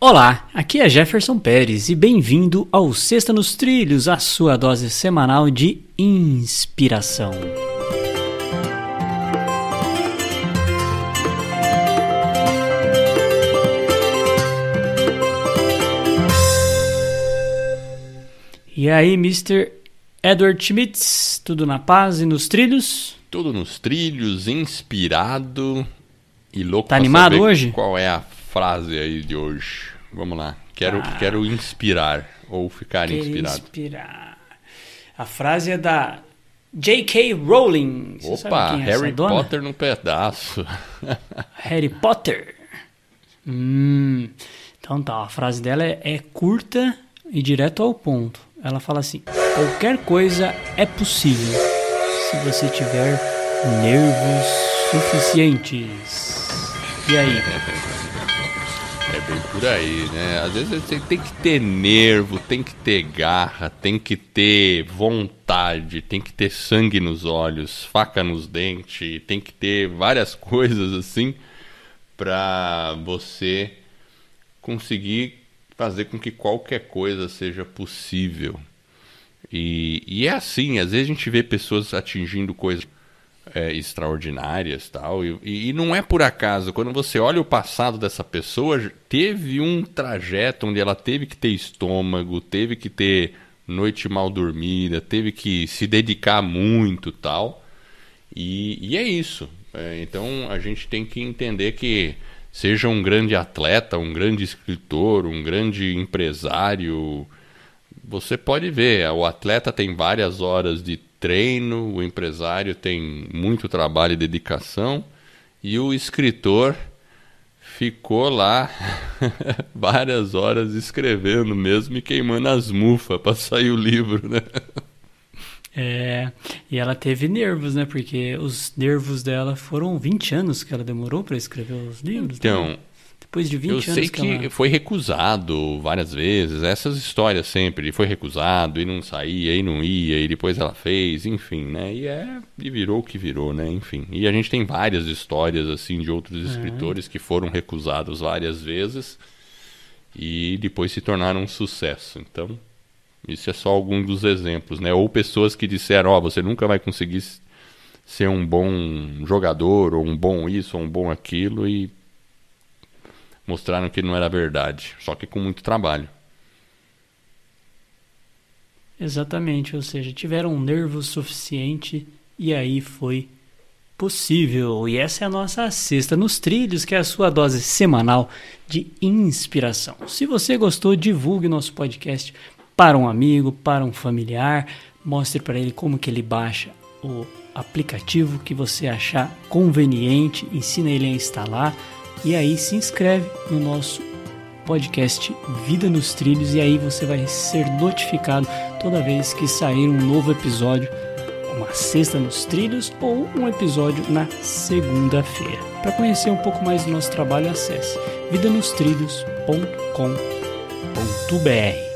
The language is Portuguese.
Olá, aqui é Jefferson Pérez e bem-vindo ao Sexta nos Trilhos, a sua dose semanal de inspiração. E aí, Mr. Edward Schmitz, tudo na paz e nos trilhos? Tudo nos trilhos, inspirado e louco Tá animado hoje? Qual é a frase aí de hoje? Vamos lá. Quero, Ah. quero inspirar ou ficar inspirado. inspirar. A frase é da J.K. Rowling. Você Opa, é Harry? Potter no pedaço. Harry Potter. Hum. Então tá, a frase dela é, é curta e direto ao ponto. Ela fala assim: qualquer coisa é possível se você tiver nervos suficientes. E aí? Bem por aí, né? Às vezes você tem que ter nervo, tem que ter garra, tem que ter vontade, tem que ter sangue nos olhos, faca nos dentes, tem que ter várias coisas assim pra você conseguir fazer com que qualquer coisa seja possível. E, e é assim, às vezes a gente vê pessoas atingindo coisas é, extraordinárias tal e, e não é por acaso quando você olha o passado dessa pessoa teve um trajeto onde ela teve que ter estômago teve que ter noite mal dormida teve que se dedicar muito tal e, e é isso. É, então a gente tem que entender que seja um grande atleta um grande escritor um grande empresário você pode ver, o atleta tem várias horas de treino, o empresário tem muito trabalho e dedicação, e o escritor ficou lá várias horas escrevendo mesmo e queimando as mufas para sair o livro, né? É, e ela teve nervos, né? Porque os nervos dela foram 20 anos que ela demorou para escrever os livros. né? Depois de 20 eu anos sei que, que ela... foi recusado várias vezes, essas histórias sempre, ele foi recusado e não saía e não ia, e depois ela fez, enfim, né? E é, e virou o que virou, né? Enfim. E a gente tem várias histórias assim de outros escritores que foram recusados várias vezes e depois se tornaram um sucesso. Então, isso é só algum dos exemplos, né? Ou pessoas que disseram, ó, você nunca vai conseguir ser um bom jogador, ou um bom isso, ou um bom aquilo, e mostraram que não era verdade, só que com muito trabalho. Exatamente, ou seja, tiveram um nervo suficiente e aí foi possível. E essa é a nossa Sexta nos Trilhos, que é a sua dose semanal de inspiração. Se você gostou, divulgue nosso podcast para um amigo, para um familiar, mostre para ele como que ele baixa o aplicativo que você achar conveniente, ensina ele a instalar e aí se inscreve no nosso podcast Vida nos Trilhos e aí você vai ser notificado toda vez que sair um novo episódio, uma sexta nos trilhos ou um episódio na segunda-feira. Para conhecer um pouco mais do nosso trabalho, acesse vidanostrilhos.com.br.